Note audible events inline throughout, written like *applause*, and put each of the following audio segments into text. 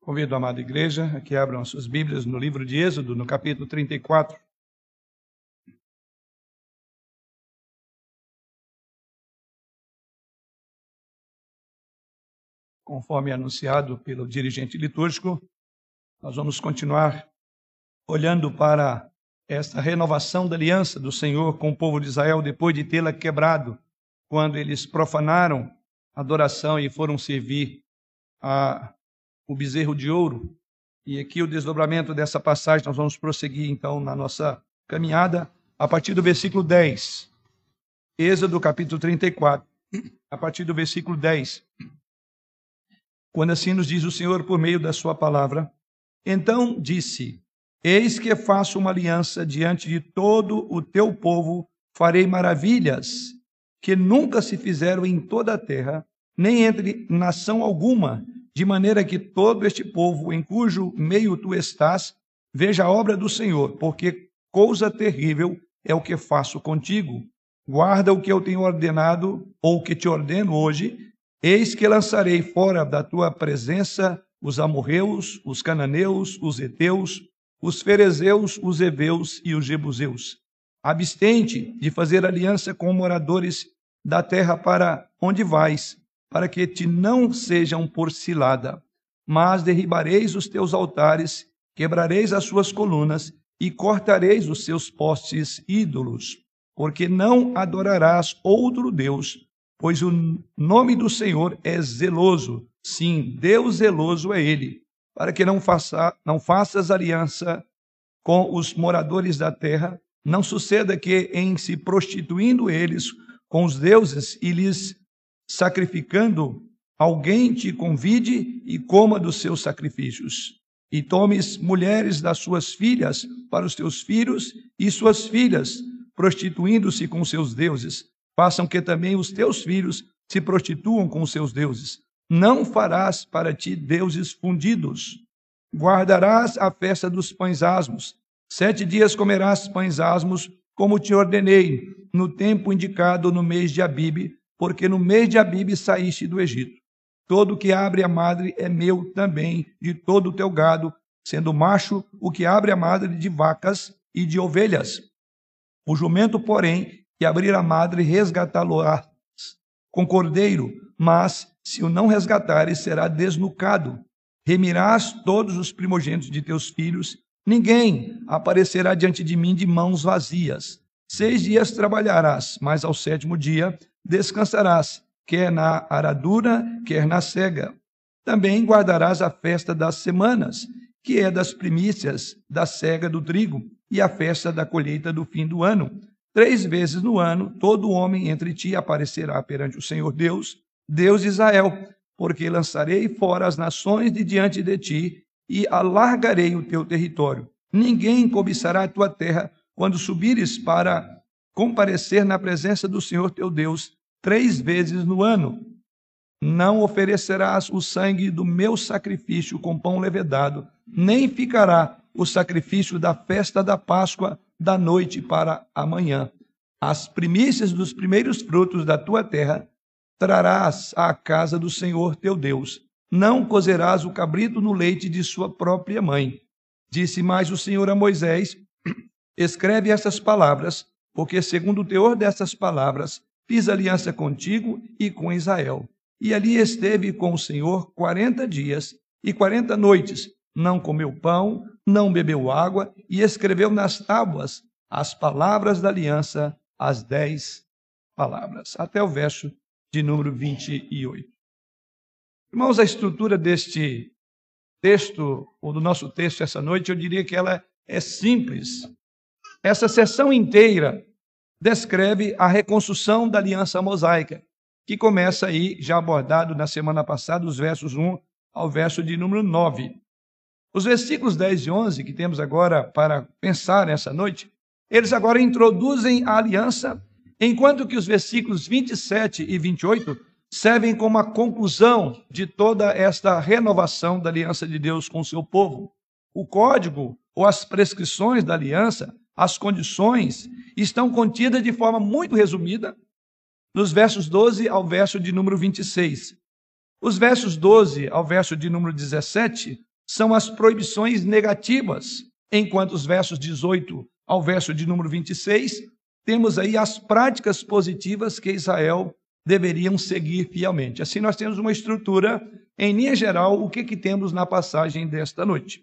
Convido a amada igreja a que abram as suas Bíblias no livro de Êxodo, no capítulo 34. Conforme anunciado pelo dirigente litúrgico, nós vamos continuar olhando para esta renovação da aliança do Senhor com o povo de Israel depois de tê-la quebrado, quando eles profanaram a adoração e foram servir a o bezerro de ouro. E aqui o desdobramento dessa passagem, nós vamos prosseguir então na nossa caminhada a partir do versículo 10. Êxodo capítulo 34, a partir do versículo 10. Quando assim nos diz o Senhor por meio da sua palavra, então disse: Eis que faço uma aliança diante de todo o teu povo, farei maravilhas que nunca se fizeram em toda a terra, nem entre nação alguma, de maneira que todo este povo em cujo meio tu estás veja a obra do Senhor, porque coisa terrível é o que faço contigo. Guarda o que eu tenho ordenado, ou que te ordeno hoje, eis que lançarei fora da tua presença os amorreus, os cananeus, os heteus, os ferezeus, os heveus e os jebuseus. Abstente de fazer aliança com moradores da terra para onde vais, para que te não sejam por cilada. Mas derribareis os teus altares, quebrareis as suas colunas e cortareis os seus postes ídolos, porque não adorarás outro Deus, pois o nome do Senhor é zeloso. Sim, Deus zeloso é ele, para que não, faça, não faças aliança com os moradores da terra, não suceda que, em se prostituindo eles com os deuses e lhes sacrificando, alguém te convide e coma dos seus sacrifícios. E tomes mulheres das suas filhas para os teus filhos e suas filhas, prostituindo-se com seus deuses. Façam que também os teus filhos se prostituam com seus deuses. Não farás para ti deuses fundidos. Guardarás a festa dos pães asmos. Sete dias comerás pães asmos, como te ordenei, no tempo indicado no mês de Abibe, porque no mês de Abibe saíste do Egito. Todo que abre a madre é meu também, de todo o teu gado, sendo macho o que abre a madre de vacas e de ovelhas. O jumento, porém, que abrir a madre, resgatá-lo-ás com cordeiro, mas se o não resgatares, será desnucado. Remirás todos os primogênitos de teus filhos, ninguém aparecerá diante de mim de mãos vazias. Seis dias trabalharás, mas ao sétimo dia descansarás, quer na aradura, quer na cega. Também guardarás a festa das semanas, que é das primícias da cega do trigo, e a festa da colheita do fim do ano. Três vezes no ano, todo homem entre ti aparecerá perante o Senhor Deus, Deus de Israel, porque lançarei fora as nações de diante de ti e alargarei o teu território. Ninguém cobiçará a tua terra quando subires para comparecer na presença do Senhor teu Deus três vezes no ano. Não oferecerás o sangue do meu sacrifício com pão levedado, nem ficará o sacrifício da festa da Páscoa da noite para amanhã. As primícias dos primeiros frutos da tua terra trarás à casa do Senhor teu Deus. Não cozerás o cabrito no leite de sua própria mãe. Disse mais o Senhor a Moisés: Escreve estas palavras porque, segundo o teor dessas palavras, fiz aliança contigo e com Israel. E ali esteve com o Senhor quarenta dias e quarenta noites. Não comeu pão, não bebeu água, e escreveu nas tábuas as palavras da aliança, as dez palavras. Até o verso de número 28. Irmãos, a estrutura deste texto, ou do nosso texto essa noite, eu diria que ela é simples. Essa sessão inteira descreve a reconstrução da aliança mosaica, que começa aí, já abordado na semana passada, os versos 1 ao verso de número 9. Os versículos 10 e 11, que temos agora para pensar nessa noite, eles agora introduzem a aliança, enquanto que os versículos 27 e 28 servem como a conclusão de toda esta renovação da aliança de Deus com o seu povo. O código ou as prescrições da aliança as condições estão contidas de forma muito resumida nos versos 12 ao verso de número 26. Os versos 12 ao verso de número 17 são as proibições negativas, enquanto os versos 18 ao verso de número 26, temos aí as práticas positivas que Israel deveriam seguir fielmente. Assim, nós temos uma estrutura, em linha geral, o que, que temos na passagem desta noite.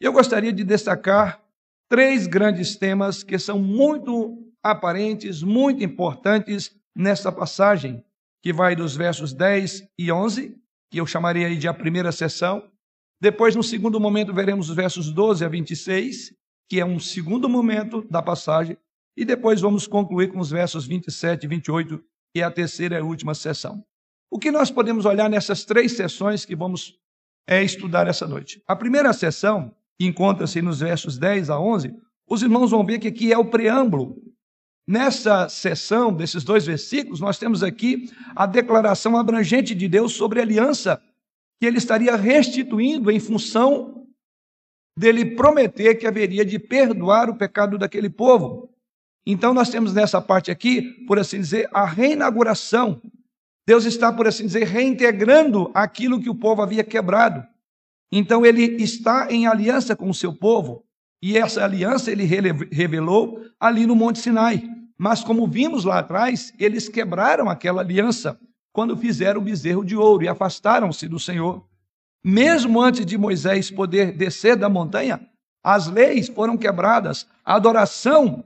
Eu gostaria de destacar três grandes temas que são muito aparentes, muito importantes nesta passagem, que vai dos versos 10 e 11, que eu chamaria aí de a primeira sessão. Depois, no segundo momento, veremos os versos 12 a 26, que é um segundo momento da passagem. E depois vamos concluir com os versos 27 e 28, que é a terceira e última sessão. O que nós podemos olhar nessas três sessões que vamos é, estudar essa noite? A primeira sessão, que encontra-se nos versos 10 a 11, os irmãos vão ver que aqui é o preâmbulo Nessa sessão desses dois versículos, nós temos aqui a declaração abrangente de Deus sobre a aliança que ele estaria restituindo em função dele prometer que haveria de perdoar o pecado daquele povo. Então, nós temos nessa parte aqui, por assim dizer, a reinauguração. Deus está, por assim dizer, reintegrando aquilo que o povo havia quebrado. Então, ele está em aliança com o seu povo. E essa aliança ele revelou ali no Monte Sinai. Mas como vimos lá atrás, eles quebraram aquela aliança quando fizeram o bezerro de ouro e afastaram-se do Senhor. Mesmo antes de Moisés poder descer da montanha, as leis foram quebradas, a adoração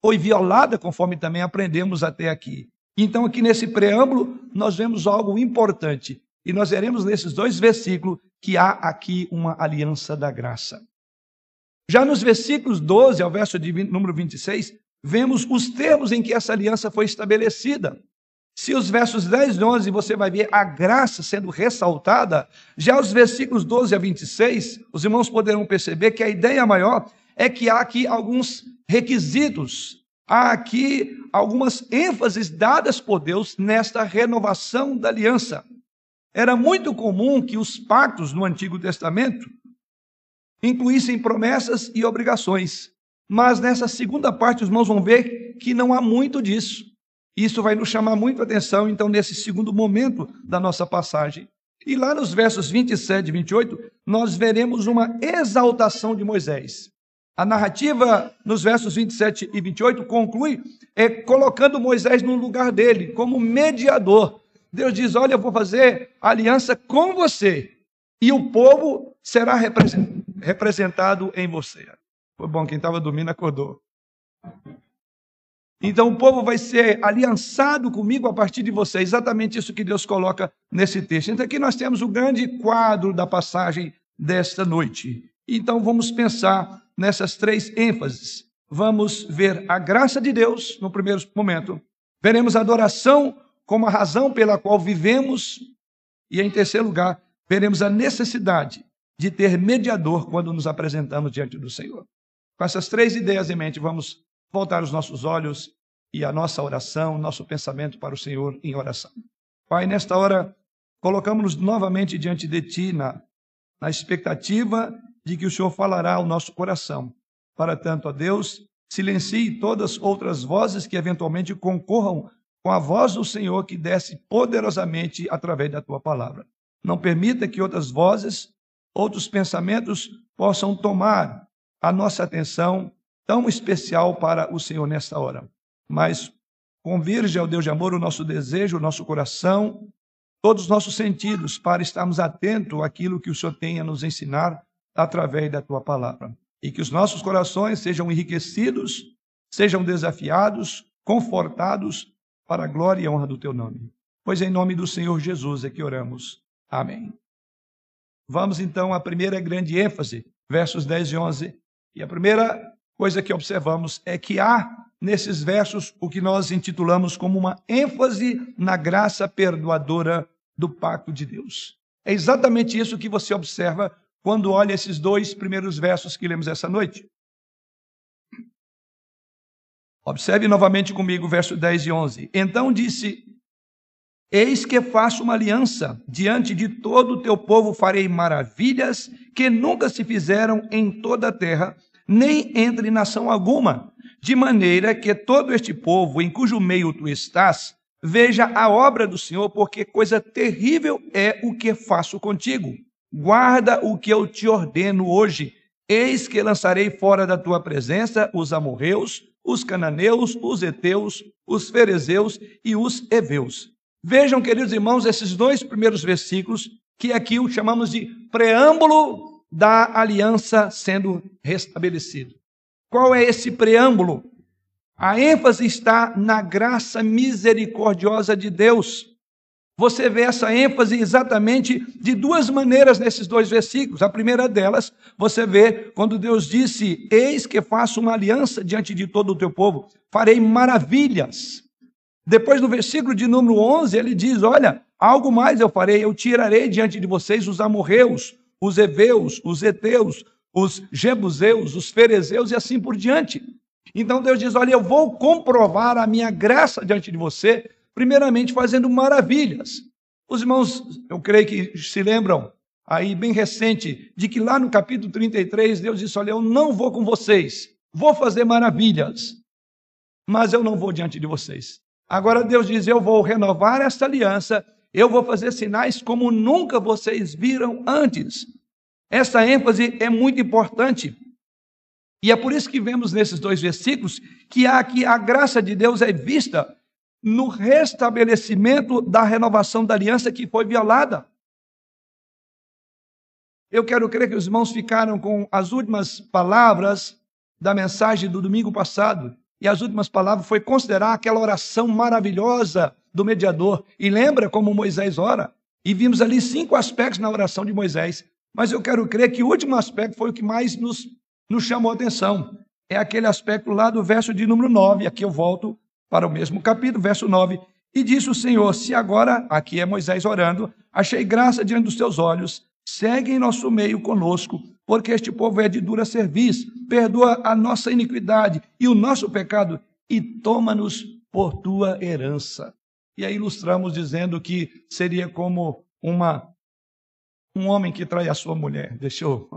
foi violada, conforme também aprendemos até aqui. Então, aqui nesse preâmbulo, nós vemos algo importante. E nós veremos nesses dois versículos que há aqui uma aliança da graça. Já nos versículos 12 ao verso de número 26, vemos os termos em que essa aliança foi estabelecida. Se os versos 10 e 11 você vai ver a graça sendo ressaltada, já os versículos 12 a 26, os irmãos poderão perceber que a ideia maior é que há aqui alguns requisitos, há aqui algumas ênfases dadas por Deus nesta renovação da aliança. Era muito comum que os pactos no Antigo Testamento incluíssem promessas e obrigações. Mas nessa segunda parte, os irmãos vão ver que não há muito disso. Isso vai nos chamar muito a atenção, então, nesse segundo momento da nossa passagem. E lá nos versos 27 e 28, nós veremos uma exaltação de Moisés. A narrativa nos versos 27 e 28 conclui é, colocando Moisés no lugar dele, como mediador. Deus diz: Olha, eu vou fazer aliança com você, e o povo será representado em você. Foi bom, quem estava dormindo acordou. Então o povo vai ser aliançado comigo a partir de você. Exatamente isso que Deus coloca nesse texto. Então aqui nós temos o grande quadro da passagem desta noite. Então vamos pensar nessas três ênfases. Vamos ver a graça de Deus no primeiro momento. Veremos a adoração como a razão pela qual vivemos. E em terceiro lugar, veremos a necessidade de ter mediador quando nos apresentamos diante do Senhor. Com essas três ideias em mente, vamos voltar os nossos olhos e a nossa oração, nosso pensamento para o Senhor em oração. Pai, nesta hora, colocamos-nos novamente diante de Ti na, na expectativa de que o Senhor falará ao nosso coração. Para tanto, a Deus, silencie todas as outras vozes que eventualmente concorram com a voz do Senhor que desce poderosamente através da Tua palavra. Não permita que outras vozes outros pensamentos possam tomar a nossa atenção tão especial para o Senhor nesta hora. Mas convirge ao Deus de amor o nosso desejo, o nosso coração, todos os nossos sentidos para estarmos atentos àquilo que o Senhor tem a nos ensinar através da tua palavra. E que os nossos corações sejam enriquecidos, sejam desafiados, confortados para a glória e honra do teu nome. Pois em nome do Senhor Jesus é que oramos. Amém. Vamos então à primeira grande ênfase, versos 10 e 11. E a primeira coisa que observamos é que há nesses versos o que nós intitulamos como uma ênfase na graça perdoadora do pacto de Deus. É exatamente isso que você observa quando olha esses dois primeiros versos que lemos essa noite. Observe novamente comigo o verso 10 e 11. Então disse Eis que faço uma aliança, diante de todo o teu povo farei maravilhas que nunca se fizeram em toda a terra, nem entre nação alguma, de maneira que todo este povo em cujo meio tu estás, veja a obra do Senhor, porque coisa terrível é o que faço contigo. guarda o que eu te ordeno hoje. Eis que lançarei fora da tua presença os amorreus, os cananeus, os heteus, os ferezeus e os heveus. Vejam, queridos irmãos, esses dois primeiros versículos, que aqui o chamamos de preâmbulo da aliança sendo restabelecida. Qual é esse preâmbulo? A ênfase está na graça misericordiosa de Deus. Você vê essa ênfase exatamente de duas maneiras nesses dois versículos. A primeira delas, você vê quando Deus disse: Eis que faço uma aliança diante de todo o teu povo, farei maravilhas. Depois, no versículo de número 11, ele diz: Olha, algo mais eu farei, eu tirarei diante de vocês os amorreus, os heveus, os heteus, os jebuseus, os ferezeus e assim por diante. Então Deus diz: Olha, eu vou comprovar a minha graça diante de você primeiramente fazendo maravilhas. Os irmãos, eu creio que se lembram aí bem recente de que lá no capítulo 33 Deus disse: "Olha, eu não vou com vocês, vou fazer maravilhas, mas eu não vou diante de vocês". Agora Deus diz: "Eu vou renovar esta aliança, eu vou fazer sinais como nunca vocês viram antes". Essa ênfase é muito importante. E é por isso que vemos nesses dois versículos que que a graça de Deus é vista no restabelecimento da renovação da aliança que foi violada. Eu quero crer que os irmãos ficaram com as últimas palavras da mensagem do domingo passado. E as últimas palavras foi considerar aquela oração maravilhosa do mediador. E lembra como Moisés ora? E vimos ali cinco aspectos na oração de Moisés. Mas eu quero crer que o último aspecto foi o que mais nos, nos chamou a atenção. É aquele aspecto lá do verso de número 9. Aqui eu volto para o mesmo capítulo, verso 9. E disse o Senhor: Se agora, aqui é Moisés orando, achei graça diante dos teus olhos, segue em nosso meio conosco, porque este povo é de dura serviço, perdoa a nossa iniquidade e o nosso pecado, e toma-nos por tua herança. E aí ilustramos dizendo que seria como uma um homem que trai a sua mulher. Deixou.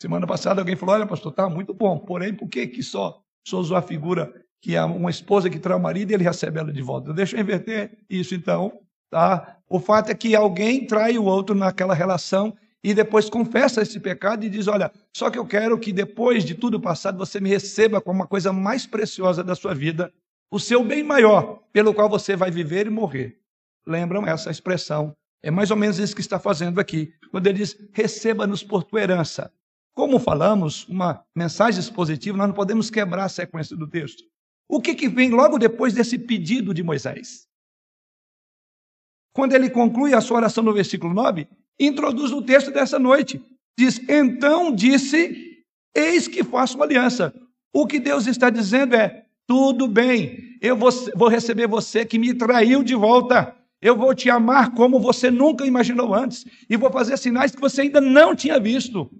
Semana passada alguém falou: Olha, pastor, está muito bom, porém, por que, que só, só usou a figura que é uma esposa que trai o marido e ele recebe ela de volta. Deixa eu inverter isso então, tá? O fato é que alguém trai o outro naquela relação e depois confessa esse pecado e diz: Olha, só que eu quero que depois de tudo passado você me receba como uma coisa mais preciosa da sua vida, o seu bem maior, pelo qual você vai viver e morrer. Lembram essa expressão? É mais ou menos isso que está fazendo aqui, quando ele diz: Receba-nos por tua herança. Como falamos, uma mensagem expositiva, nós não podemos quebrar a sequência do texto. O que, que vem logo depois desse pedido de Moisés? Quando ele conclui a sua oração no versículo 9, introduz o texto dessa noite. Diz: Então disse, eis que faço uma aliança. O que Deus está dizendo é: tudo bem, eu vou, vou receber você que me traiu de volta. Eu vou te amar como você nunca imaginou antes. E vou fazer sinais que você ainda não tinha visto.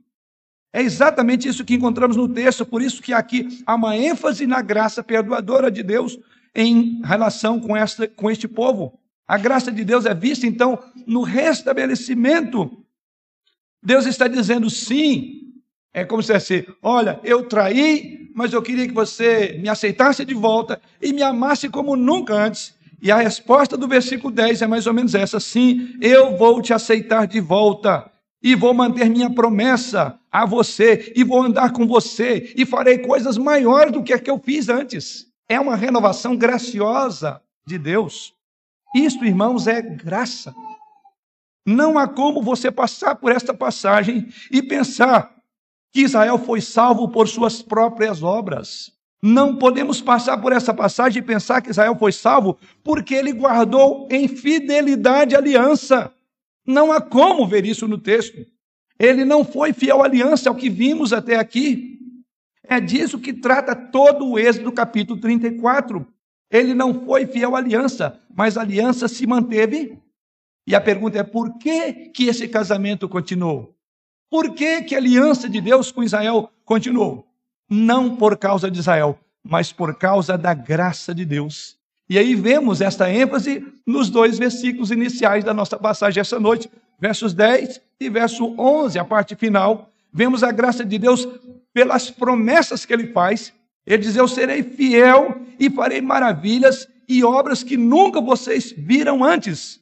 É exatamente isso que encontramos no texto, por isso que aqui há uma ênfase na graça perdoadora de Deus em relação com, com este povo. A graça de Deus é vista, então, no restabelecimento. Deus está dizendo sim. É como se fosse, olha, eu traí, mas eu queria que você me aceitasse de volta e me amasse como nunca antes. E a resposta do versículo 10 é mais ou menos essa: sim, eu vou te aceitar de volta e vou manter minha promessa a você, e vou andar com você, e farei coisas maiores do que a que eu fiz antes. É uma renovação graciosa de Deus. Isto, irmãos, é graça. Não há como você passar por esta passagem e pensar que Israel foi salvo por suas próprias obras. Não podemos passar por essa passagem e pensar que Israel foi salvo porque ele guardou em fidelidade a aliança. Não há como ver isso no texto. Ele não foi fiel à aliança, ao que vimos até aqui. É disso que trata todo o êxodo do capítulo 34. Ele não foi fiel à aliança, mas a aliança se manteve. E a pergunta é: por que, que esse casamento continuou? Por que, que a aliança de Deus com Israel continuou? Não por causa de Israel, mas por causa da graça de Deus. E aí vemos esta ênfase nos dois versículos iniciais da nossa passagem essa noite, versos 10 e verso 11, a parte final. Vemos a graça de Deus pelas promessas que ele faz. Ele diz: Eu serei fiel e farei maravilhas e obras que nunca vocês viram antes.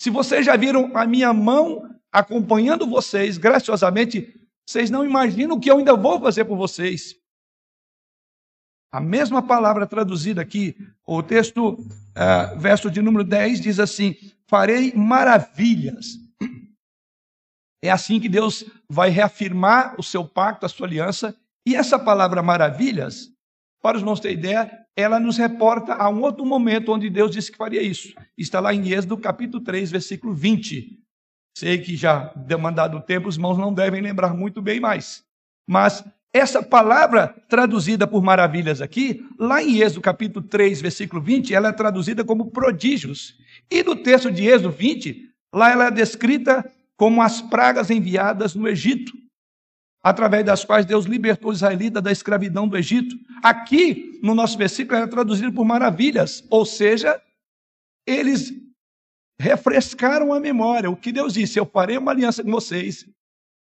Se vocês já viram a minha mão acompanhando vocês graciosamente, vocês não imaginam o que eu ainda vou fazer por vocês. A mesma palavra traduzida aqui, o texto, uh, verso de número 10, diz assim: Farei maravilhas. É assim que Deus vai reafirmar o seu pacto, a sua aliança. E essa palavra maravilhas, para os irmãos terem ideia, ela nos reporta a um outro momento onde Deus disse que faria isso. Está lá em Êxodo capítulo 3, versículo 20. Sei que já demandado o tempo, os irmãos não devem lembrar muito bem mais. Mas essa palavra traduzida por maravilhas aqui, lá em Êxodo capítulo 3, versículo 20, ela é traduzida como prodígios. E no texto de Êxodo 20, lá ela é descrita como as pragas enviadas no Egito através das quais Deus libertou os israelitas da escravidão do Egito. Aqui, no nosso versículo, era traduzido por maravilhas, ou seja, eles refrescaram a memória. O que Deus disse: Eu farei uma aliança com vocês.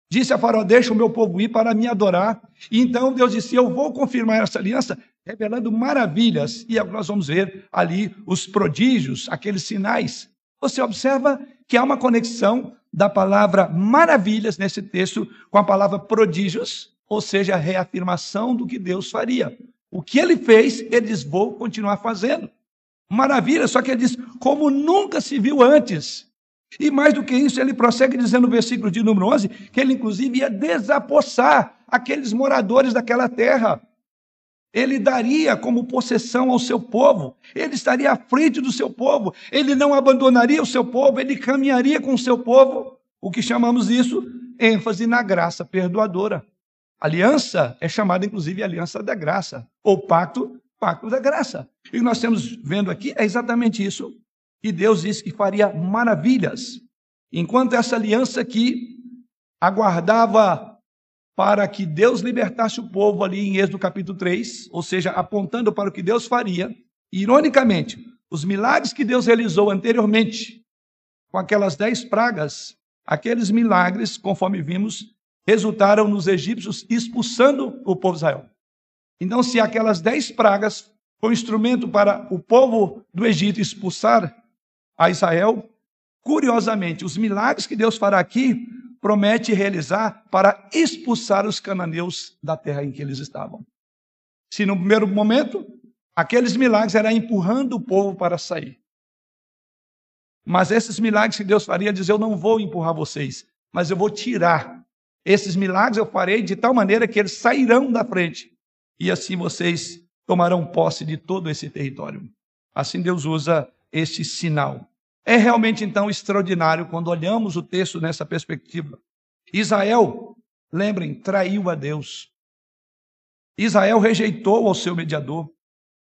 Disse a Faraó: Deixa o meu povo ir para me adorar. E então Deus disse: Eu vou confirmar essa aliança, revelando maravilhas. E nós vamos ver ali os prodígios, aqueles sinais. Você observa que há uma conexão da palavra maravilhas nesse texto com a palavra prodígios, ou seja, a reafirmação do que Deus faria. O que ele fez, ele diz: vou continuar fazendo. Maravilha, só que ele diz: como nunca se viu antes. E mais do que isso, ele prossegue dizendo no versículo de número 11 que ele, inclusive, ia desapossar aqueles moradores daquela terra ele daria como possessão ao seu povo, ele estaria à frente do seu povo, ele não abandonaria o seu povo, ele caminharia com o seu povo. O que chamamos isso? ênfase na graça perdoadora. Aliança é chamada, inclusive, aliança da graça, ou pacto, pacto da graça. E nós estamos vendo aqui é exatamente isso. E Deus disse que faria maravilhas. Enquanto essa aliança aqui aguardava para que Deus libertasse o povo ali em Êxodo capítulo 3, ou seja, apontando para o que Deus faria. Ironicamente, os milagres que Deus realizou anteriormente, com aquelas dez pragas, aqueles milagres, conforme vimos, resultaram nos egípcios expulsando o povo de Israel. Então, se aquelas dez pragas foi um instrumento para o povo do Egito expulsar a Israel, curiosamente, os milagres que Deus fará aqui promete realizar para expulsar os cananeus da terra em que eles estavam. Se no primeiro momento, aqueles milagres eram empurrando o povo para sair. Mas esses milagres que Deus faria, diz: Eu não vou empurrar vocês, mas eu vou tirar. Esses milagres eu farei de tal maneira que eles sairão da frente. E assim vocês tomarão posse de todo esse território. Assim Deus usa este sinal. É realmente então extraordinário quando olhamos o texto nessa perspectiva. Israel, lembrem, traiu a Deus. Israel rejeitou ao seu mediador.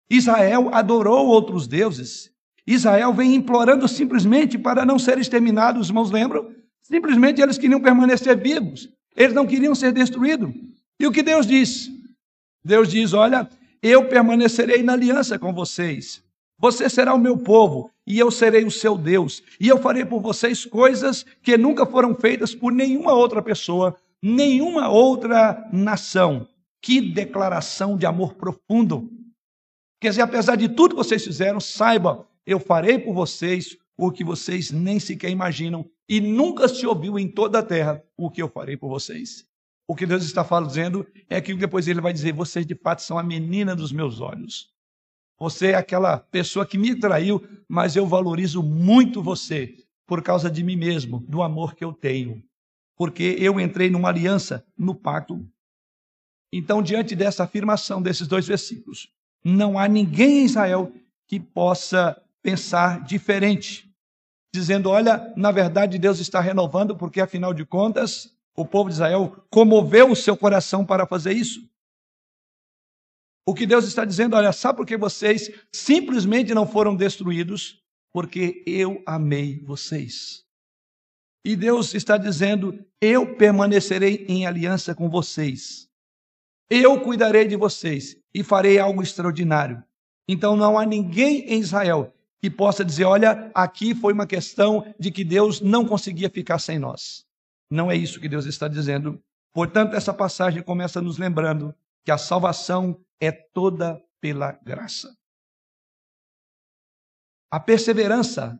Israel adorou outros deuses. Israel vem implorando simplesmente para não ser exterminado, os irmãos lembram? Simplesmente eles queriam permanecer vivos. Eles não queriam ser destruídos. E o que Deus diz? Deus diz: Olha, eu permanecerei na aliança com vocês. Você será o meu povo e eu serei o seu Deus. E eu farei por vocês coisas que nunca foram feitas por nenhuma outra pessoa, nenhuma outra nação. Que declaração de amor profundo. Quer dizer, apesar de tudo que vocês fizeram, saibam, eu farei por vocês o que vocês nem sequer imaginam e nunca se ouviu em toda a terra o que eu farei por vocês. O que Deus está falando dizendo é que depois ele vai dizer: vocês de fato são a menina dos meus olhos. Você é aquela pessoa que me traiu, mas eu valorizo muito você por causa de mim mesmo, do amor que eu tenho. Porque eu entrei numa aliança, no pacto. Então, diante dessa afirmação desses dois versículos, não há ninguém em Israel que possa pensar diferente, dizendo: olha, na verdade Deus está renovando, porque afinal de contas, o povo de Israel comoveu o seu coração para fazer isso. O que Deus está dizendo, olha, sabe por que vocês simplesmente não foram destruídos? Porque eu amei vocês. E Deus está dizendo: eu permanecerei em aliança com vocês. Eu cuidarei de vocês e farei algo extraordinário. Então não há ninguém em Israel que possa dizer: olha, aqui foi uma questão de que Deus não conseguia ficar sem nós. Não é isso que Deus está dizendo. Portanto, essa passagem começa nos lembrando que a salvação é toda pela graça. A perseverança,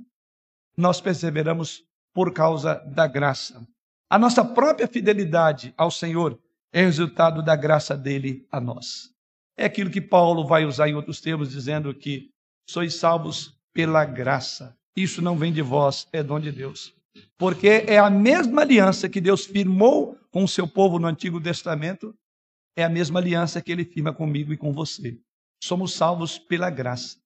nós perseveramos por causa da graça. A nossa própria fidelidade ao Senhor é resultado da graça dele a nós. É aquilo que Paulo vai usar em outros termos, dizendo que sois salvos pela graça. Isso não vem de vós, é dom de Deus. Porque é a mesma aliança que Deus firmou com o seu povo no Antigo Testamento, é a mesma aliança que ele firma comigo e com você. Somos salvos pela graça.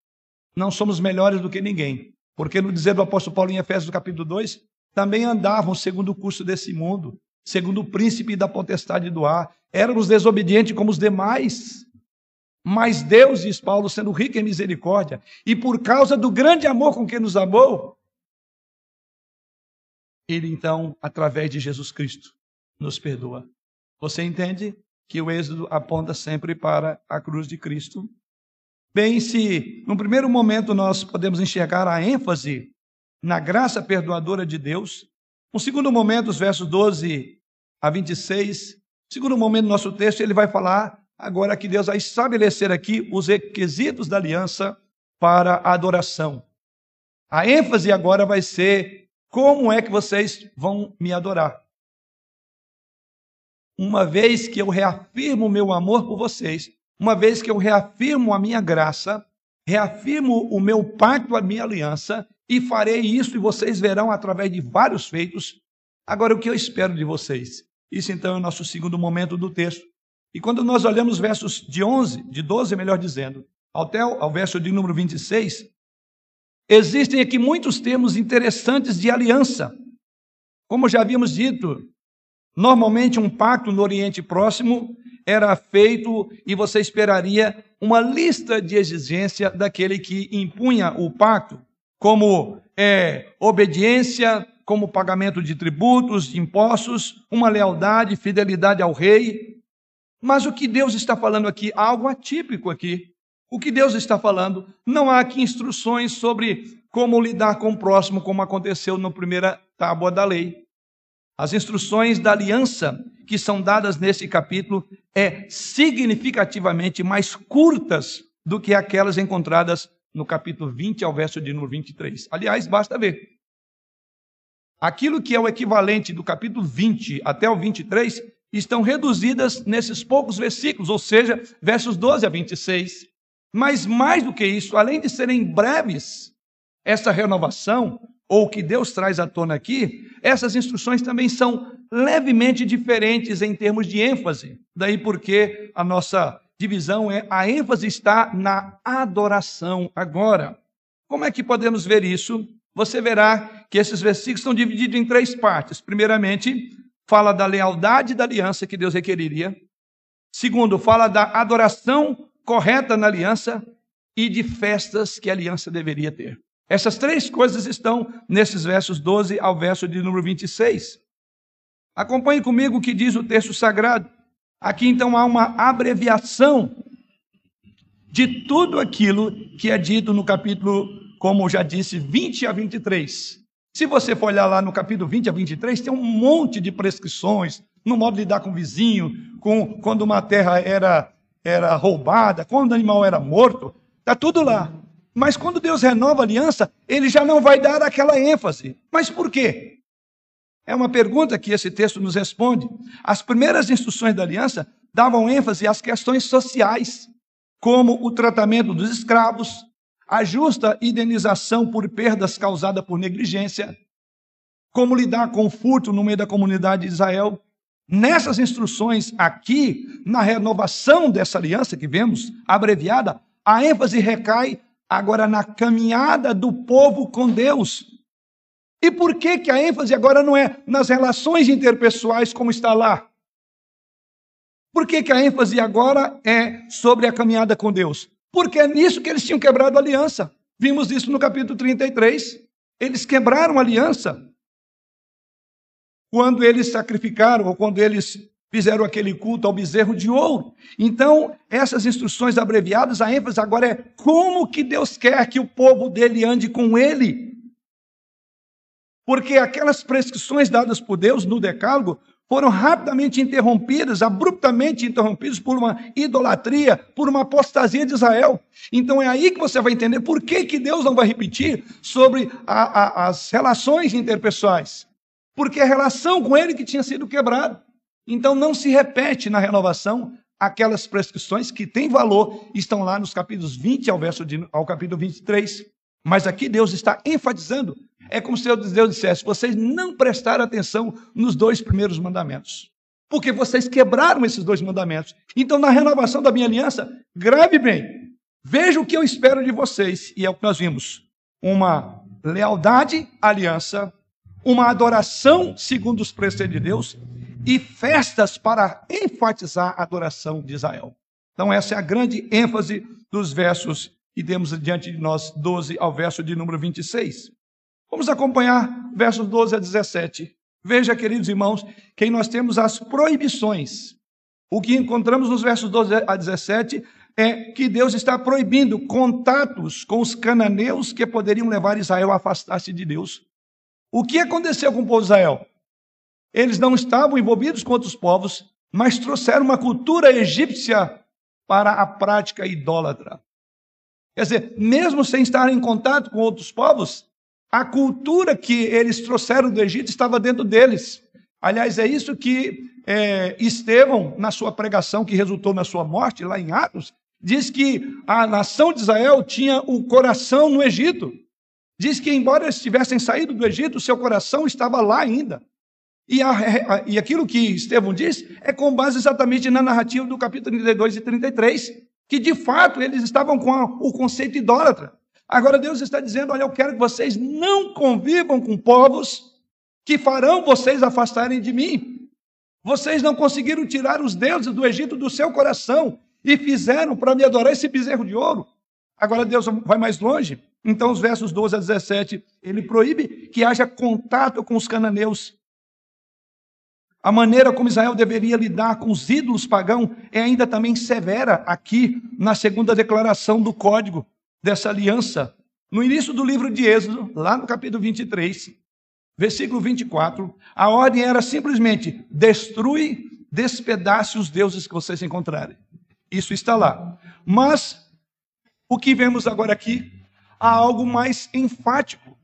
Não somos melhores do que ninguém. Porque no dizer do apóstolo Paulo em Efésios capítulo 2, também andavam segundo o curso desse mundo, segundo o príncipe da potestade do ar. Éramos desobedientes como os demais. Mas Deus, diz Paulo, sendo rico em misericórdia, e por causa do grande amor com que nos amou, Ele então, através de Jesus Cristo, nos perdoa. Você entende que o êxodo aponta sempre para a cruz de Cristo? Bem, se no primeiro momento nós podemos enxergar a ênfase na graça perdoadora de Deus, no segundo momento, os versos 12 a 26, segundo momento do nosso texto, ele vai falar agora que Deus vai estabelecer aqui os requisitos da aliança para a adoração. A ênfase agora vai ser como é que vocês vão me adorar. Uma vez que eu reafirmo meu amor por vocês, uma vez que eu reafirmo a minha graça, reafirmo o meu pacto, a minha aliança, e farei isso, e vocês verão através de vários feitos. Agora, o que eu espero de vocês? Isso então é o nosso segundo momento do texto. E quando nós olhamos versos de 11, de 12, melhor dizendo, até ao verso de número 26, existem aqui muitos termos interessantes de aliança. Como já havíamos dito, normalmente um pacto no Oriente Próximo era feito e você esperaria uma lista de exigência daquele que impunha o pacto, como é, obediência, como pagamento de tributos, de impostos, uma lealdade, fidelidade ao rei, mas o que Deus está falando aqui, algo atípico aqui. O que Deus está falando, não há aqui instruções sobre como lidar com o próximo, como aconteceu na primeira tábua da lei. As instruções da aliança que são dadas nesse capítulo é significativamente mais curtas do que aquelas encontradas no capítulo 20 ao verso de número 23. Aliás, basta ver. Aquilo que é o equivalente do capítulo 20 até o 23 estão reduzidas nesses poucos versículos, ou seja, versos 12 a 26. Mas mais do que isso, além de serem breves, essa renovação, ou que Deus traz à tona aqui, essas instruções também são levemente diferentes em termos de ênfase. Daí porque a nossa divisão é a ênfase está na adoração agora. Como é que podemos ver isso? Você verá que esses versículos estão divididos em três partes. Primeiramente, fala da lealdade da aliança que Deus requeriria. Segundo, fala da adoração correta na aliança e de festas que a aliança deveria ter. Essas três coisas estão nesses versos 12 ao verso de número 26. Acompanhe comigo o que diz o texto sagrado. Aqui então há uma abreviação de tudo aquilo que é dito no capítulo, como já disse, 20 a 23. Se você for olhar lá no capítulo 20 a 23, tem um monte de prescrições no modo de lidar com o vizinho, com quando uma terra era, era roubada, quando o animal era morto, está tudo lá. Mas quando Deus renova a aliança, ele já não vai dar aquela ênfase. Mas por quê? É uma pergunta que esse texto nos responde. As primeiras instruções da aliança davam ênfase às questões sociais, como o tratamento dos escravos, a justa indenização por perdas causadas por negligência, como lidar com o furto no meio da comunidade de Israel. Nessas instruções aqui, na renovação dessa aliança que vemos, abreviada, a ênfase recai agora na caminhada do povo com Deus. E por que, que a ênfase agora não é nas relações interpessoais como está lá? Por que, que a ênfase agora é sobre a caminhada com Deus? Porque é nisso que eles tinham quebrado a aliança. Vimos isso no capítulo 33. Eles quebraram a aliança quando eles sacrificaram ou quando eles fizeram aquele culto ao bezerro de ouro. Então, essas instruções abreviadas, a ênfase agora é como que Deus quer que o povo dele ande com ele. Porque aquelas prescrições dadas por Deus no Decálogo foram rapidamente interrompidas, abruptamente interrompidas por uma idolatria, por uma apostasia de Israel. Então é aí que você vai entender por que, que Deus não vai repetir sobre a, a, as relações interpessoais. porque a relação com ele que tinha sido quebrada. Então não se repete na renovação aquelas prescrições que têm valor, estão lá nos capítulos 20 ao, verso de, ao capítulo 23. Mas aqui Deus está enfatizando. É como se Deus dissesse: vocês não prestaram atenção nos dois primeiros mandamentos. Porque vocês quebraram esses dois mandamentos. Então, na renovação da minha aliança, grave bem. Veja o que eu espero de vocês. E é o que nós vimos: uma lealdade aliança, uma adoração segundo os preceitos de Deus e festas para enfatizar a adoração de Israel. Então, essa é a grande ênfase dos versos que temos diante de nós, 12 ao verso de número 26. Vamos acompanhar versos 12 a 17. Veja, queridos irmãos, que nós temos as proibições. O que encontramos nos versos 12 a 17 é que Deus está proibindo contatos com os cananeus que poderiam levar Israel a afastar-se de Deus. O que aconteceu com o povo de Israel? Eles não estavam envolvidos com outros povos, mas trouxeram uma cultura egípcia para a prática idólatra. Quer dizer, mesmo sem estar em contato com outros povos, a cultura que eles trouxeram do Egito estava dentro deles. Aliás, é isso que é, Estevão, na sua pregação que resultou na sua morte, lá em Atos, diz que a nação de Israel tinha o coração no Egito. Diz que, embora eles tivessem saído do Egito, seu coração estava lá ainda. E, a, a, e aquilo que Estevão diz é com base exatamente na narrativa do capítulo 32 e 33, que de fato eles estavam com a, o conceito idólatra. Agora Deus está dizendo: olha, eu quero que vocês não convivam com povos que farão vocês afastarem de mim. Vocês não conseguiram tirar os deuses do Egito do seu coração e fizeram para me adorar esse bezerro de ouro. Agora Deus vai mais longe. Então, os versos 12 a 17, ele proíbe que haja contato com os cananeus a maneira como Israel deveria lidar com os ídolos pagãos é ainda também severa aqui na segunda declaração do código dessa aliança. No início do livro de Êxodo, lá no capítulo 23, versículo 24, a ordem era simplesmente: destrui, despedace os deuses que vocês encontrarem. Isso está lá. Mas o que vemos agora aqui, há algo mais enfático.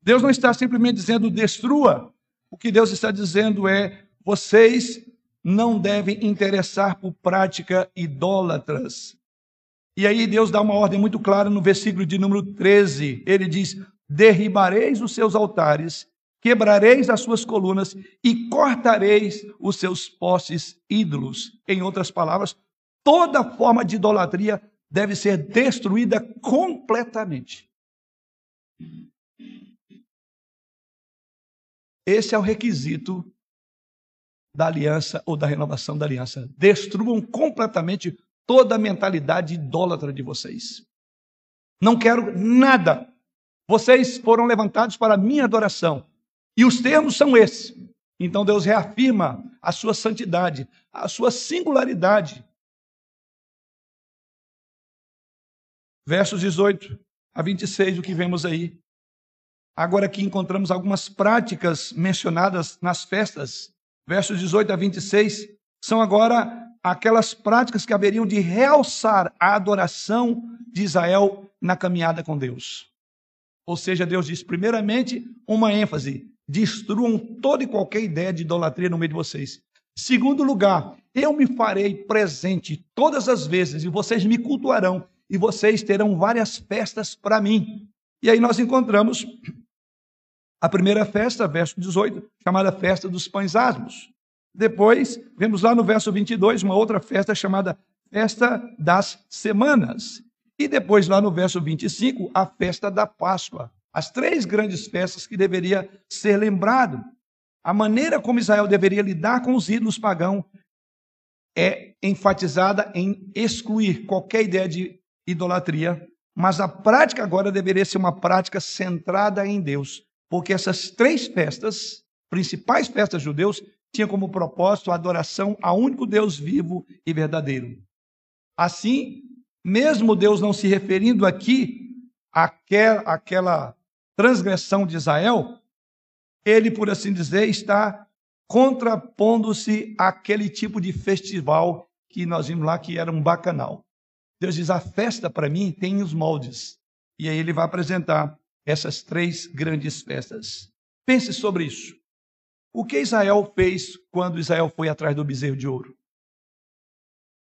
Deus não está simplesmente dizendo destrua. O que Deus está dizendo é vocês não devem interessar por prática idólatras. E aí Deus dá uma ordem muito clara no versículo de número 13. Ele diz: Derribareis os seus altares, quebrareis as suas colunas e cortareis os seus postes ídolos. Em outras palavras, toda forma de idolatria deve ser destruída completamente. Esse é o requisito da aliança ou da renovação da aliança. Destruam completamente toda a mentalidade idólatra de vocês. Não quero nada. Vocês foram levantados para a minha adoração. E os termos são esses. Então Deus reafirma a sua santidade, a sua singularidade. Versos 18 a 26, o que vemos aí. Agora aqui encontramos algumas práticas mencionadas nas festas versos 18 a 26, são agora aquelas práticas que haveriam de realçar a adoração de Israel na caminhada com Deus. Ou seja, Deus diz, primeiramente, uma ênfase: destruam toda e qualquer ideia de idolatria no meio de vocês. Segundo lugar, eu me farei presente todas as vezes e vocês me cultuarão e vocês terão várias festas para mim. E aí nós encontramos a primeira festa, verso 18, chamada Festa dos Pães Asmos. Depois, vemos lá no verso 22, uma outra festa chamada Festa das Semanas. E depois, lá no verso 25, a Festa da Páscoa. As três grandes festas que deveria ser lembrado. A maneira como Israel deveria lidar com os ídolos pagãos é enfatizada em excluir qualquer ideia de idolatria, mas a prática agora deveria ser uma prática centrada em Deus, porque essas três festas, principais festas judeus, tinham como propósito a adoração ao único Deus vivo e verdadeiro. Assim, mesmo Deus não se referindo aqui àquela, transgressão de Israel, ele, por assim dizer, está contrapondo-se àquele tipo de festival que nós vimos lá, que era um bacanal. Deus diz: a festa para mim tem os moldes. E aí ele vai apresentar essas três grandes festas. Pense sobre isso. O que Israel fez quando Israel foi atrás do bezerro de ouro?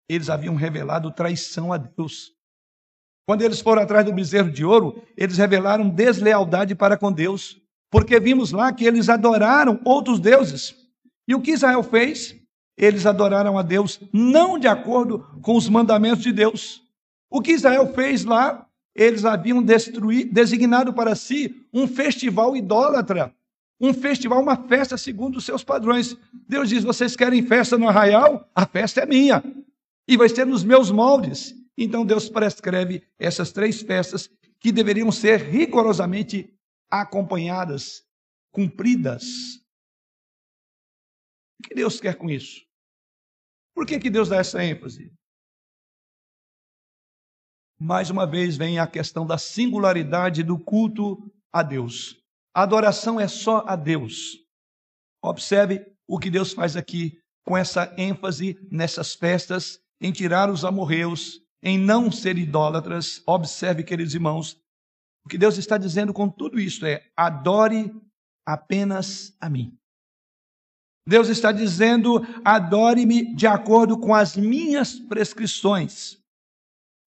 Eles haviam revelado traição a Deus. Quando eles foram atrás do bezerro de ouro, eles revelaram deslealdade para com Deus, porque vimos lá que eles adoraram outros deuses. E o que Israel fez? Eles adoraram a Deus não de acordo com os mandamentos de Deus. O que Israel fez lá? Eles haviam designado para si um festival idólatra, um festival, uma festa segundo os seus padrões. Deus diz: vocês querem festa no arraial? A festa é minha e vai ser nos meus moldes. Então Deus prescreve essas três festas que deveriam ser rigorosamente acompanhadas, cumpridas. O que Deus quer com isso? Por que, que Deus dá essa ênfase? Mais uma vez vem a questão da singularidade do culto a Deus. A adoração é só a Deus. Observe o que Deus faz aqui com essa ênfase nessas festas, em tirar os amorreus, em não ser idólatras. Observe, queridos irmãos, o que Deus está dizendo com tudo isso é: adore apenas a mim. Deus está dizendo: adore-me de acordo com as minhas prescrições.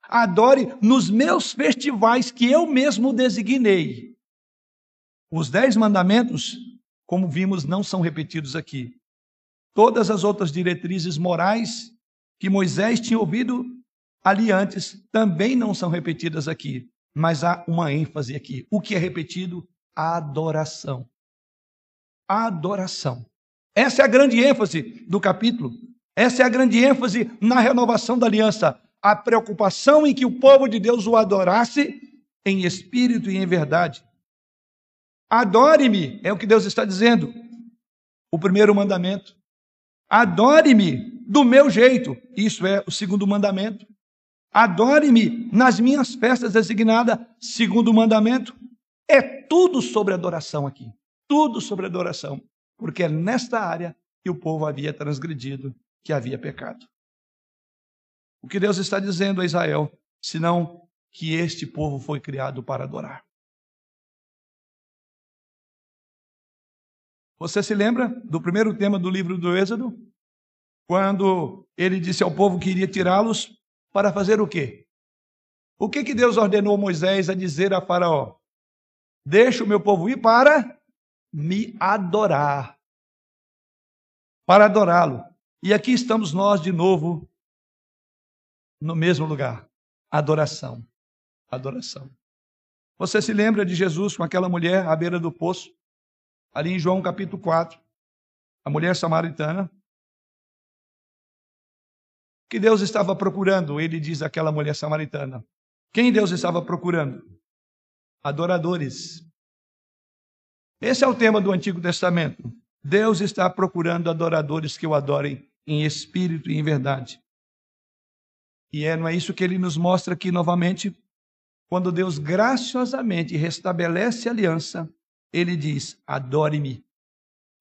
Adore nos meus festivais que eu mesmo designei. Os dez mandamentos, como vimos, não são repetidos aqui. Todas as outras diretrizes morais que Moisés tinha ouvido ali antes também não são repetidas aqui, mas há uma ênfase aqui. O que é repetido? A adoração. A adoração. Essa é a grande ênfase do capítulo. Essa é a grande ênfase na renovação da aliança. A preocupação em que o povo de Deus o adorasse em espírito e em verdade. Adore-me, é o que Deus está dizendo. O primeiro mandamento. Adore-me do meu jeito. Isso é o segundo mandamento. Adore-me nas minhas festas designadas, segundo mandamento. É tudo sobre adoração aqui. Tudo sobre adoração. Porque é nesta área que o povo havia transgredido, que havia pecado. O que Deus está dizendo a Israel, senão que este povo foi criado para adorar. Você se lembra do primeiro tema do livro do Êxodo? Quando ele disse ao povo que iria tirá-los para fazer o quê? O que, que Deus ordenou Moisés a dizer a Faraó? Deixa o meu povo ir para me adorar. Para adorá-lo. E aqui estamos nós de novo no mesmo lugar. Adoração. Adoração. Você se lembra de Jesus com aquela mulher à beira do poço? ali em João capítulo 4, a mulher samaritana. Que Deus estava procurando? Ele diz aquela mulher samaritana. Quem Deus estava procurando? Adoradores. Esse é o tema do Antigo Testamento. Deus está procurando adoradores que o adorem em espírito e em verdade. E é, não é isso que ele nos mostra aqui novamente? Quando Deus graciosamente restabelece a aliança, ele diz: adore-me.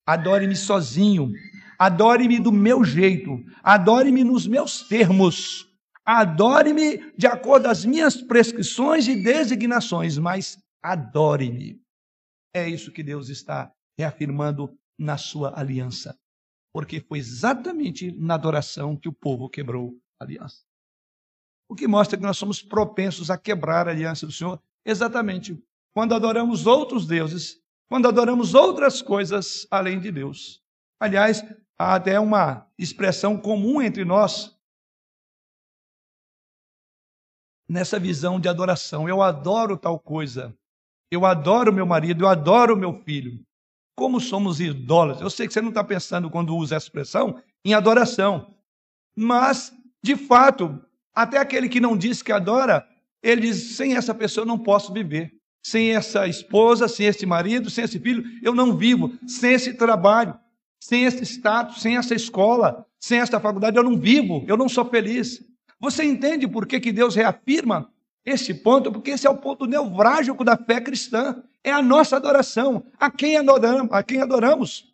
Adore-me sozinho. Adore-me do meu jeito. Adore-me nos meus termos. Adore-me de acordo as minhas prescrições e designações, mas adore-me. É isso que Deus está reafirmando na sua aliança. Porque foi exatamente na adoração que o povo quebrou a aliança. O que mostra que nós somos propensos a quebrar a aliança do Senhor exatamente quando adoramos outros deuses, quando adoramos outras coisas além de Deus. Aliás, há até uma expressão comum entre nós nessa visão de adoração. Eu adoro tal coisa. Eu adoro meu marido, eu adoro meu filho. Como somos idólatras. Eu sei que você não está pensando, quando usa essa expressão, em adoração. Mas, de fato, até aquele que não diz que adora, ele diz: sem essa pessoa eu não posso viver. Sem essa esposa, sem esse marido, sem esse filho, eu não vivo. Sem esse trabalho, sem esse status, sem essa escola, sem esta faculdade, eu não vivo, eu não sou feliz. Você entende por que, que Deus reafirma esse ponto? Porque esse é o ponto nevrálgico da fé cristã. É a nossa adoração. A quem adoramos? A quem adoramos?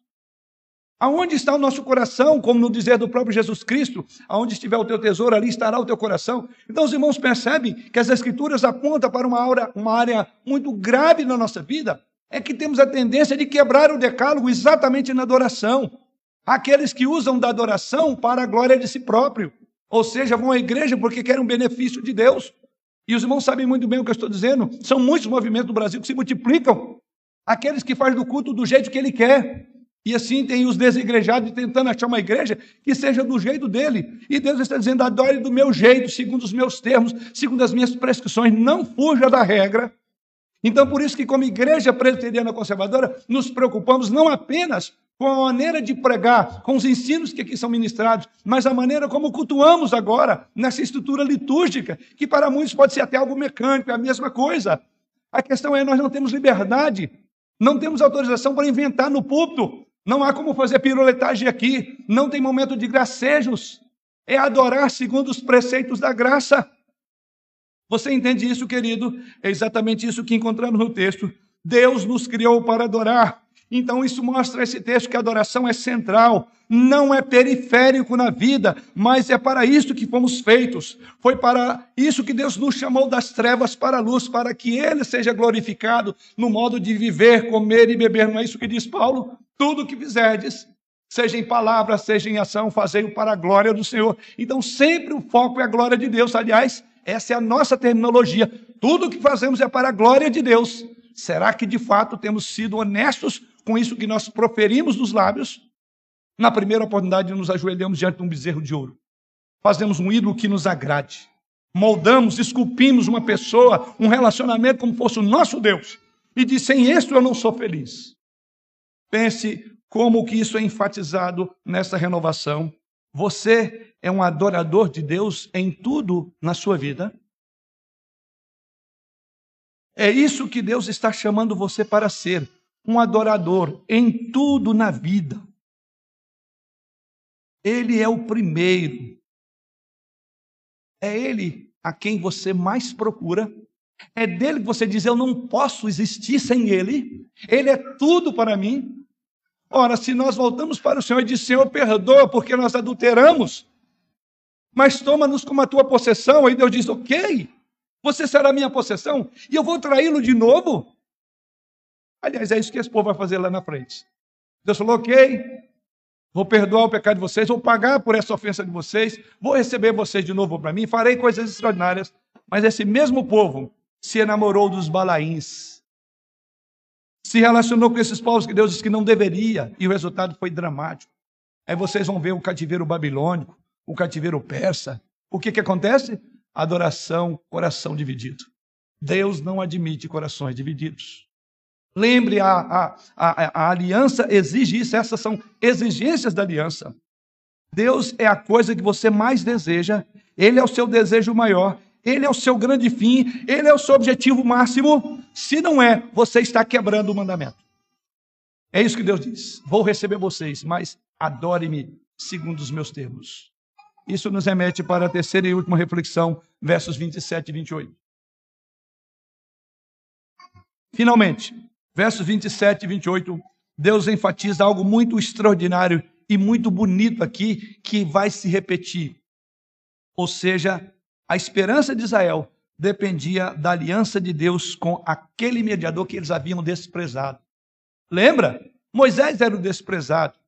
Aonde está o nosso coração, como no dizer do próprio Jesus Cristo, aonde estiver o teu tesouro, ali estará o teu coração. Então, os irmãos percebem que as Escrituras apontam para uma área, uma área muito grave na nossa vida, é que temos a tendência de quebrar o decálogo exatamente na adoração. Aqueles que usam da adoração para a glória de si próprio. Ou seja, vão à igreja porque querem um benefício de Deus. E os irmãos sabem muito bem o que eu estou dizendo. São muitos movimentos do Brasil que se multiplicam. Aqueles que fazem do culto do jeito que ele quer. E assim tem os desigrejados tentando achar uma igreja que seja do jeito dele. E Deus está dizendo: adore do meu jeito, segundo os meus termos, segundo as minhas prescrições, não fuja da regra. Então, por isso que, como igreja presbiteriana conservadora, nos preocupamos não apenas com a maneira de pregar, com os ensinos que aqui são ministrados, mas a maneira como cultuamos agora, nessa estrutura litúrgica, que para muitos pode ser até algo mecânico, é a mesma coisa. A questão é: nós não temos liberdade, não temos autorização para inventar no púlpito, não há como fazer piruletagem aqui, não tem momento de gracejos, é adorar segundo os preceitos da graça. Você entende isso, querido? É exatamente isso que encontramos no texto. Deus nos criou para adorar. Então, isso mostra esse texto que a adoração é central, não é periférico na vida, mas é para isso que fomos feitos. Foi para isso que Deus nos chamou das trevas para a luz, para que Ele seja glorificado no modo de viver, comer e beber. Não é isso que diz Paulo? Tudo o que fizerdes, seja em palavra, seja em ação, fazei-o para a glória do Senhor. Então, sempre o foco é a glória de Deus. Aliás, essa é a nossa terminologia. Tudo o que fazemos é para a glória de Deus. Será que de fato temos sido honestos com isso que nós proferimos dos lábios? Na primeira oportunidade, nos ajoelhamos diante de um bezerro de ouro. Fazemos um ídolo que nos agrade. Moldamos, esculpimos uma pessoa, um relacionamento como fosse o nosso Deus. E diz: sem isso eu não sou feliz. Pense como que isso é enfatizado nessa renovação. Você é um adorador de Deus em tudo na sua vida? É isso que Deus está chamando você para ser, um adorador em tudo na vida. Ele é o primeiro. É ele a quem você mais procura. É dele que você diz: Eu não posso existir sem ele. Ele é tudo para mim. Ora, se nós voltamos para o Senhor e dizemos, Senhor, perdoa porque nós adulteramos, mas toma-nos como a tua possessão, aí Deus diz, ok, você será minha possessão, e eu vou traí-lo de novo. Aliás, é isso que esse povo vai fazer lá na frente. Deus falou, ok, vou perdoar o pecado de vocês, vou pagar por essa ofensa de vocês, vou receber vocês de novo para mim, farei coisas extraordinárias. Mas esse mesmo povo se enamorou dos balaíns, se relacionou com esses povos que Deus disse que não deveria, e o resultado foi dramático. Aí vocês vão ver o cativeiro babilônico, o cativeiro persa. O que, que acontece? Adoração, coração dividido. Deus não admite corações divididos. Lembre, a, a, a, a aliança exige isso, essas são exigências da aliança. Deus é a coisa que você mais deseja, Ele é o seu desejo maior, ele é o seu grande fim, ele é o seu objetivo máximo. Se não é, você está quebrando o mandamento. É isso que Deus diz. Vou receber vocês, mas adore-me segundo os meus termos. Isso nos remete para a terceira e última reflexão, versos 27 e 28. Finalmente, versos 27 e 28, Deus enfatiza algo muito extraordinário e muito bonito aqui que vai se repetir. Ou seja, a esperança de Israel dependia da aliança de Deus com aquele mediador que eles haviam desprezado. Lembra? Moisés era o desprezado.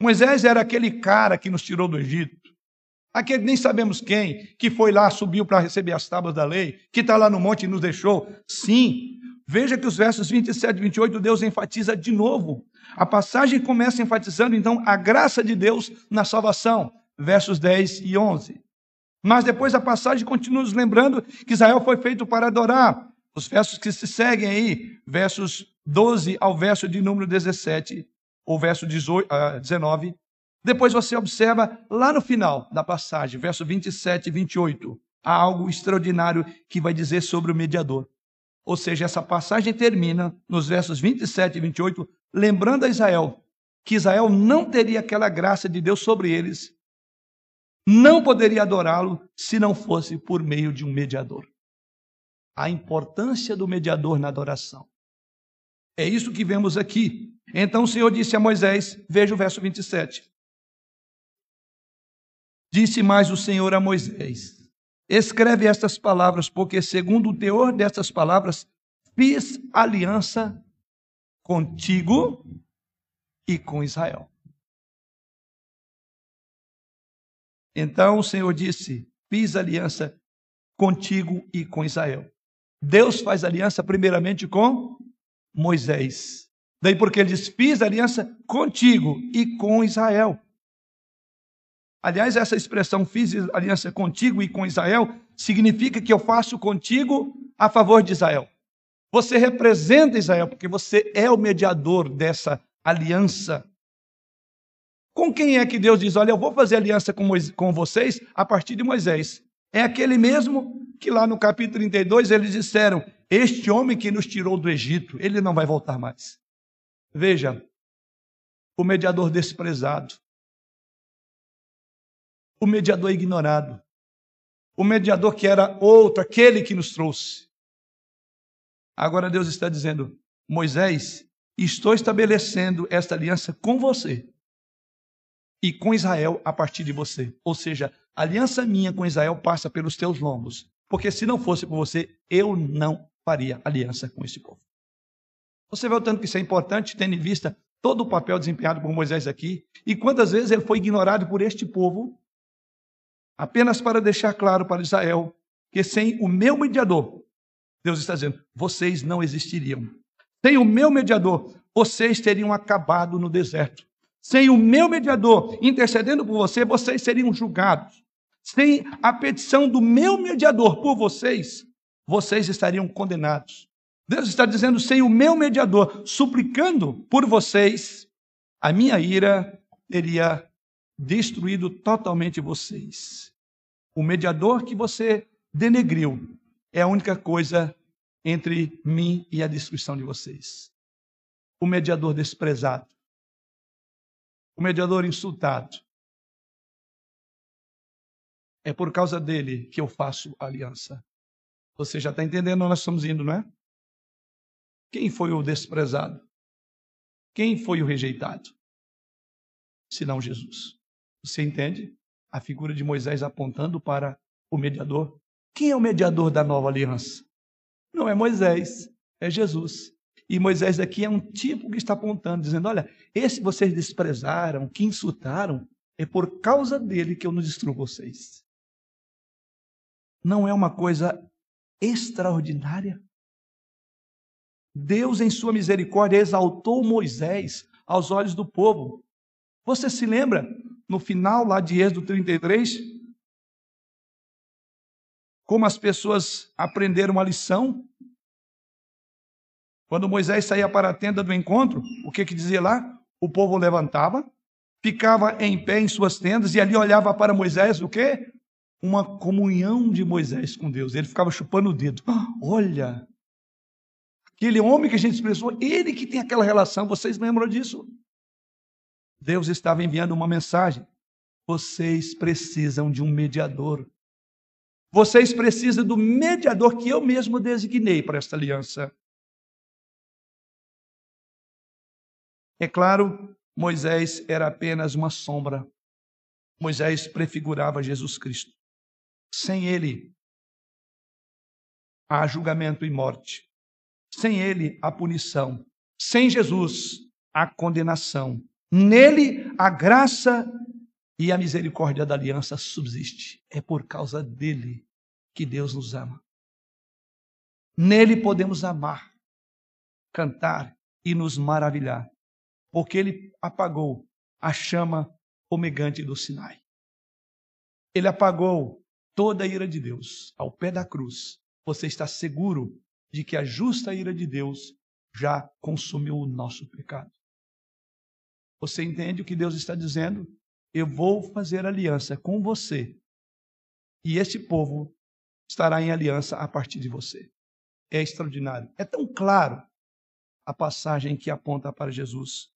Moisés era aquele cara que nos tirou do Egito. Aquele nem sabemos quem, que foi lá, subiu para receber as tábuas da lei, que está lá no monte e nos deixou. Sim, veja que os versos 27 e 28, Deus enfatiza de novo. A passagem começa enfatizando, então, a graça de Deus na salvação. Versos 10 e 11. Mas depois a passagem continua nos lembrando que Israel foi feito para adorar. Os versos que se seguem aí, versos 12 ao verso de número 17, ou verso 18, uh, 19. Depois você observa lá no final da passagem, verso 27 e 28, há algo extraordinário que vai dizer sobre o mediador. Ou seja, essa passagem termina nos versos 27 e 28, lembrando a Israel que Israel não teria aquela graça de Deus sobre eles não poderia adorá-lo se não fosse por meio de um mediador. A importância do mediador na adoração. É isso que vemos aqui. Então o Senhor disse a Moisés, veja o verso 27. Disse mais o Senhor a Moisés: Escreve estas palavras, porque segundo o teor destas palavras fiz aliança contigo e com Israel. Então o Senhor disse: Fiz aliança contigo e com Israel. Deus faz aliança primeiramente com Moisés. Daí porque ele diz: Fiz aliança contigo e com Israel. Aliás, essa expressão fiz aliança contigo e com Israel significa que eu faço contigo a favor de Israel. Você representa Israel porque você é o mediador dessa aliança. Com quem é que Deus diz: Olha, eu vou fazer aliança com, com vocês a partir de Moisés? É aquele mesmo que lá no capítulo 32 eles disseram: Este homem que nos tirou do Egito, ele não vai voltar mais. Veja, o mediador desprezado, o mediador ignorado, o mediador que era outro, aquele que nos trouxe. Agora Deus está dizendo: Moisés, estou estabelecendo esta aliança com você e com Israel a partir de você. Ou seja, a aliança minha com Israel passa pelos teus lombos. Porque se não fosse por você, eu não faria aliança com esse povo. Você vê o tanto que isso é importante, tendo em vista todo o papel desempenhado por Moisés aqui, e quantas vezes ele foi ignorado por este povo, apenas para deixar claro para Israel que sem o meu mediador, Deus está dizendo, vocês não existiriam. Sem o meu mediador, vocês teriam acabado no deserto. Sem o meu mediador intercedendo por você, vocês seriam julgados. Sem a petição do meu mediador por vocês, vocês estariam condenados. Deus está dizendo: sem o meu mediador suplicando por vocês, a minha ira teria destruído totalmente vocês. O mediador que você denegriu é a única coisa entre mim e a destruição de vocês. O mediador desprezado o mediador insultado. É por causa dele que eu faço aliança. Você já está entendendo onde nós estamos indo, não é? Quem foi o desprezado? Quem foi o rejeitado? Senão Jesus. Você entende? A figura de Moisés apontando para o mediador. Quem é o mediador da nova aliança? Não é Moisés, é Jesus. E Moisés aqui é um tipo que está apontando, dizendo: olha, esse vocês desprezaram, que insultaram, é por causa dele que eu não destruo vocês. Não é uma coisa extraordinária? Deus, em sua misericórdia, exaltou Moisés aos olhos do povo. Você se lembra, no final lá de Êxodo 33, como as pessoas aprenderam a lição? Quando Moisés saía para a tenda do encontro, o que, que dizia lá? O povo levantava, ficava em pé em suas tendas e ali olhava para Moisés o quê? Uma comunhão de Moisés com Deus. Ele ficava chupando o dedo. *gasps* Olha, aquele homem que a gente expressou, ele que tem aquela relação, vocês lembram disso? Deus estava enviando uma mensagem. Vocês precisam de um mediador. Vocês precisam do mediador que eu mesmo designei para esta aliança. É claro, Moisés era apenas uma sombra. Moisés prefigurava Jesus Cristo. Sem ele, há julgamento e morte. Sem ele, há punição. Sem Jesus, há condenação. Nele, a graça e a misericórdia da aliança subsiste. É por causa dele que Deus nos ama. Nele podemos amar, cantar e nos maravilhar porque ele apagou a chama fumegante do Sinai. Ele apagou toda a ira de Deus ao pé da cruz. Você está seguro de que a justa ira de Deus já consumiu o nosso pecado. Você entende o que Deus está dizendo? Eu vou fazer aliança com você. E este povo estará em aliança a partir de você. É extraordinário. É tão claro a passagem que aponta para Jesus.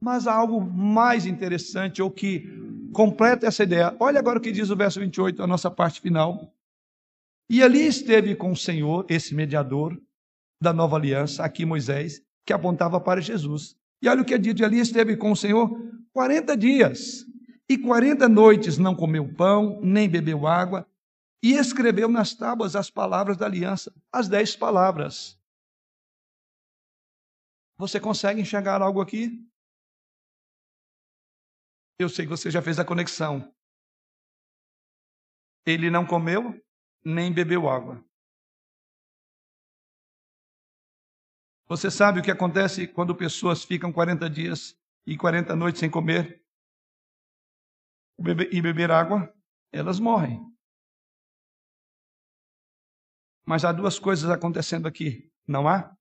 Mas há algo mais interessante, ou que completa essa ideia. Olha agora o que diz o verso 28, a nossa parte final. E ali esteve com o Senhor, esse mediador da nova aliança, aqui Moisés, que apontava para Jesus. E olha o que dito: ali esteve com o Senhor 40 dias, e 40 noites não comeu pão, nem bebeu água, e escreveu nas tábuas as palavras da aliança, as dez palavras. Você consegue enxergar algo aqui? Eu sei que você já fez a conexão. Ele não comeu nem bebeu água. Você sabe o que acontece quando pessoas ficam 40 dias e 40 noites sem comer e beber água? Elas morrem. Mas há duas coisas acontecendo aqui, não há?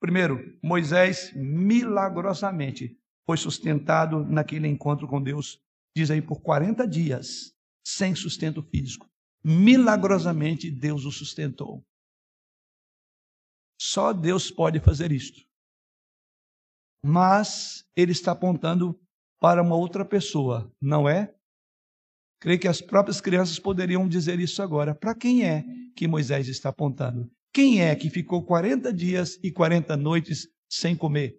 Primeiro, Moisés milagrosamente foi sustentado naquele encontro com Deus, diz aí, por 40 dias, sem sustento físico. Milagrosamente Deus o sustentou. Só Deus pode fazer isto. Mas ele está apontando para uma outra pessoa, não é? Creio que as próprias crianças poderiam dizer isso agora. Para quem é que Moisés está apontando? Quem é que ficou 40 dias e 40 noites sem comer?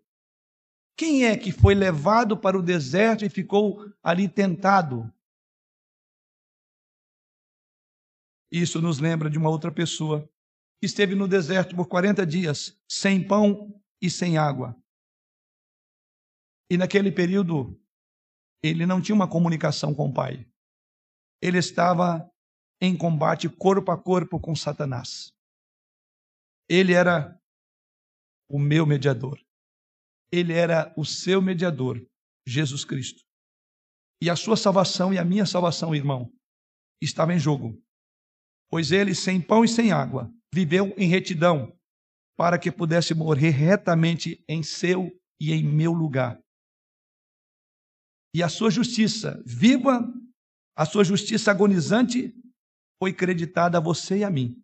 Quem é que foi levado para o deserto e ficou ali tentado? Isso nos lembra de uma outra pessoa esteve no deserto por 40 dias, sem pão e sem água. E naquele período, ele não tinha uma comunicação com o Pai ele estava em combate corpo a corpo com Satanás. Ele era o meu mediador. Ele era o seu mediador, Jesus Cristo. E a sua salvação e a minha salvação, irmão, estava em jogo. Pois ele, sem pão e sem água, viveu em retidão para que pudesse morrer retamente em seu e em meu lugar. E a sua justiça, viva a sua justiça agonizante foi creditada a você e a mim,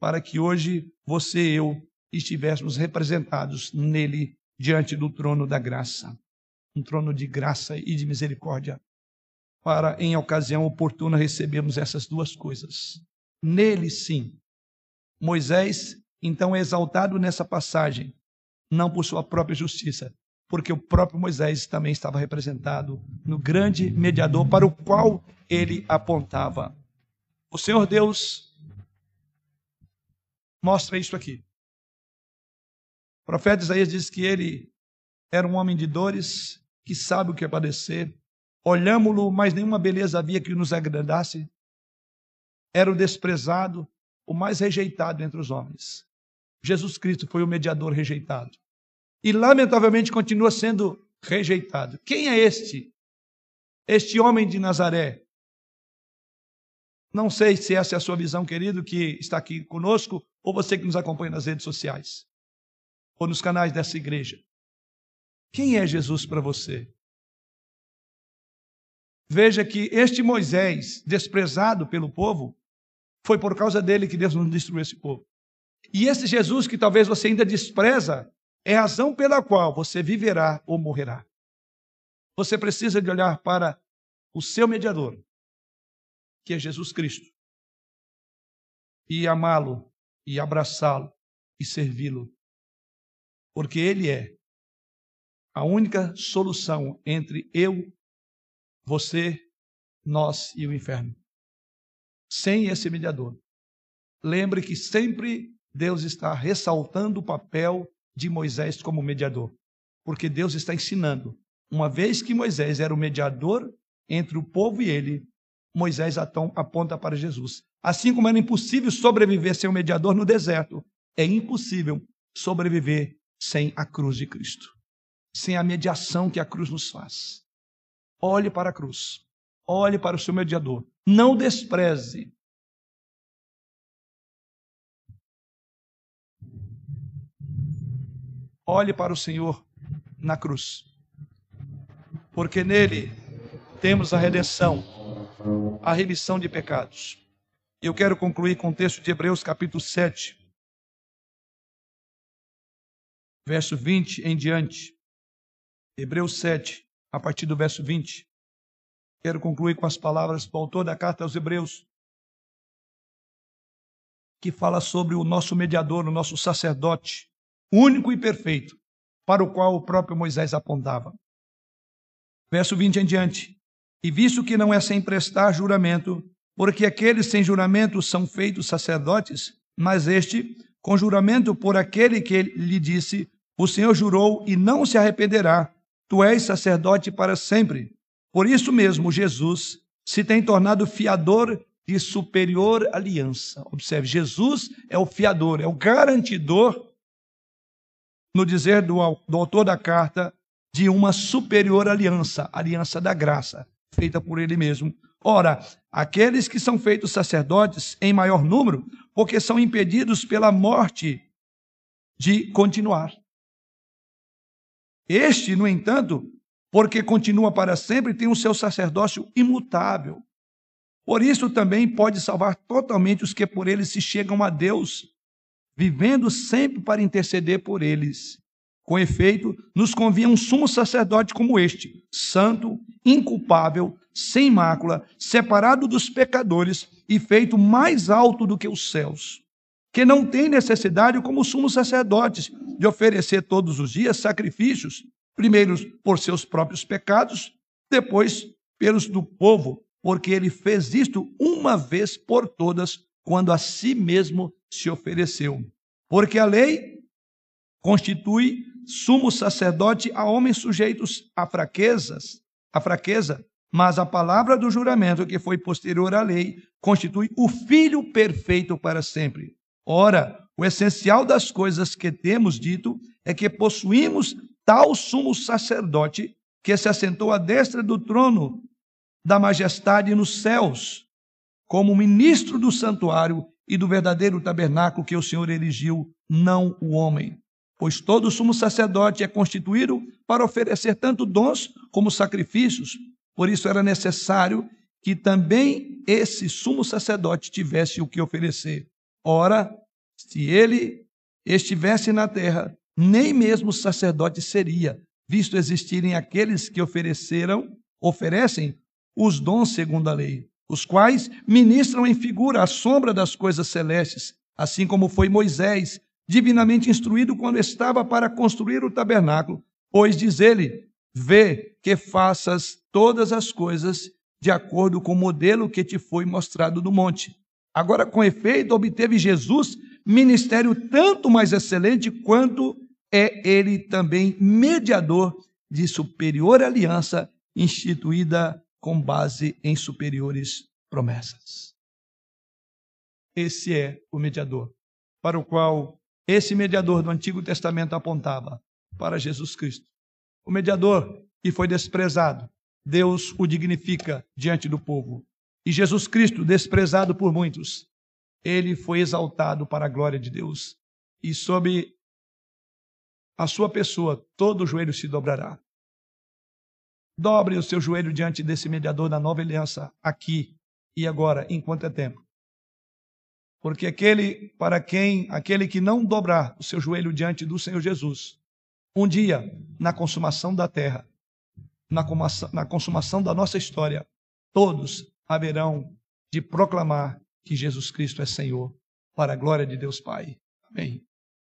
para que hoje você e eu estivéssemos representados nele diante do trono da graça, um trono de graça e de misericórdia, para em ocasião oportuna recebermos essas duas coisas. Nele sim. Moisés então é exaltado nessa passagem, não por sua própria justiça, porque o próprio Moisés também estava representado no grande mediador para o qual ele apontava. O Senhor Deus mostra isso aqui. O profeta Isaías diz que ele era um homem de dores, que sabe o que é padecer. Olhámo-lo, mas nenhuma beleza havia que nos agradasse. Era o desprezado, o mais rejeitado entre os homens. Jesus Cristo foi o mediador rejeitado e, lamentavelmente, continua sendo rejeitado. Quem é este? Este homem de Nazaré. Não sei se essa é a sua visão, querido, que está aqui conosco, ou você que nos acompanha nas redes sociais, ou nos canais dessa igreja. Quem é Jesus para você? Veja que este Moisés, desprezado pelo povo, foi por causa dele que Deus não destruiu esse povo. E esse Jesus que talvez você ainda despreza, é a razão pela qual você viverá ou morrerá. Você precisa de olhar para o seu mediador, que é Jesus Cristo, e amá-lo, e abraçá-lo, e servi-lo, porque Ele é a única solução entre eu, você, nós e o inferno. Sem esse mediador. Lembre que sempre Deus está ressaltando o papel de Moisés como mediador. Porque Deus está ensinando. Uma vez que Moisés era o mediador entre o povo e ele, Moisés aponta para Jesus. Assim como era impossível sobreviver sem o mediador no deserto, é impossível sobreviver sem a cruz de Cristo, sem a mediação que a cruz nos faz. Olhe para a cruz, olhe para o seu mediador, não despreze olhe para o Senhor na cruz, porque nele temos a redenção, a remissão de pecados. Eu quero concluir com o texto de Hebreus, capítulo 7, verso 20 em diante. Hebreus 7, a partir do verso 20. Quero concluir com as palavras do autor da carta aos Hebreus, que fala sobre o nosso mediador, o nosso sacerdote, único e perfeito, para o qual o próprio Moisés apontava. Verso 20 em diante. E visto que não é sem prestar juramento, porque aqueles sem juramento são feitos sacerdotes, mas este, com juramento por aquele que lhe disse: O Senhor jurou e não se arrependerá, tu és sacerdote para sempre. Por isso mesmo, Jesus se tem tornado fiador de superior aliança. Observe, Jesus é o fiador, é o garantidor, no dizer do, do autor da carta, de uma superior aliança, aliança da graça, feita por ele mesmo. Ora, aqueles que são feitos sacerdotes em maior número, porque são impedidos pela morte de continuar. Este, no entanto, porque continua para sempre, tem o seu sacerdócio imutável. Por isso também pode salvar totalmente os que por ele se chegam a Deus, vivendo sempre para interceder por eles. Com efeito, nos convinha um sumo sacerdote como este, santo, inculpável, sem mácula, separado dos pecadores e feito mais alto do que os céus, que não tem necessidade, como sumos sacerdotes, de oferecer todos os dias sacrifícios, primeiro por seus próprios pecados, depois pelos do povo, porque ele fez isto uma vez por todas, quando a si mesmo se ofereceu. Porque a lei constitui sumo sacerdote a homens sujeitos a fraquezas, a fraqueza, mas a palavra do juramento que foi posterior à lei constitui o filho perfeito para sempre. Ora, o essencial das coisas que temos dito é que possuímos tal sumo sacerdote que se assentou à destra do trono da majestade nos céus, como ministro do santuário e do verdadeiro tabernáculo que o Senhor erigiu, não o homem. Pois todo sumo sacerdote é constituído para oferecer tanto dons como sacrifícios. Por isso era necessário que também esse sumo sacerdote tivesse o que oferecer. Ora, se ele estivesse na terra, nem mesmo sacerdote seria, visto existirem aqueles que ofereceram, oferecem os dons segundo a lei, os quais ministram em figura a sombra das coisas celestes, assim como foi Moisés, divinamente instruído quando estava para construir o tabernáculo, pois diz ele: Vê que faças todas as coisas de acordo com o modelo que te foi mostrado no monte. Agora, com efeito, obteve Jesus ministério tanto mais excelente quanto é ele também mediador de superior aliança instituída com base em superiores promessas. Esse é o mediador, para o qual esse mediador do Antigo Testamento apontava para Jesus Cristo. O mediador que foi desprezado, Deus o dignifica diante do povo. E Jesus Cristo, desprezado por muitos, ele foi exaltado para a glória de Deus. E sob a sua pessoa, todo o joelho se dobrará. Dobre o seu joelho diante desse mediador da nova aliança, aqui e agora, enquanto é tempo. Porque aquele para quem, aquele que não dobrar o seu joelho diante do Senhor Jesus, um dia, na consumação da terra, na consumação, na consumação da nossa história, todos haverão de proclamar que Jesus Cristo é Senhor, para a glória de Deus Pai. Amém.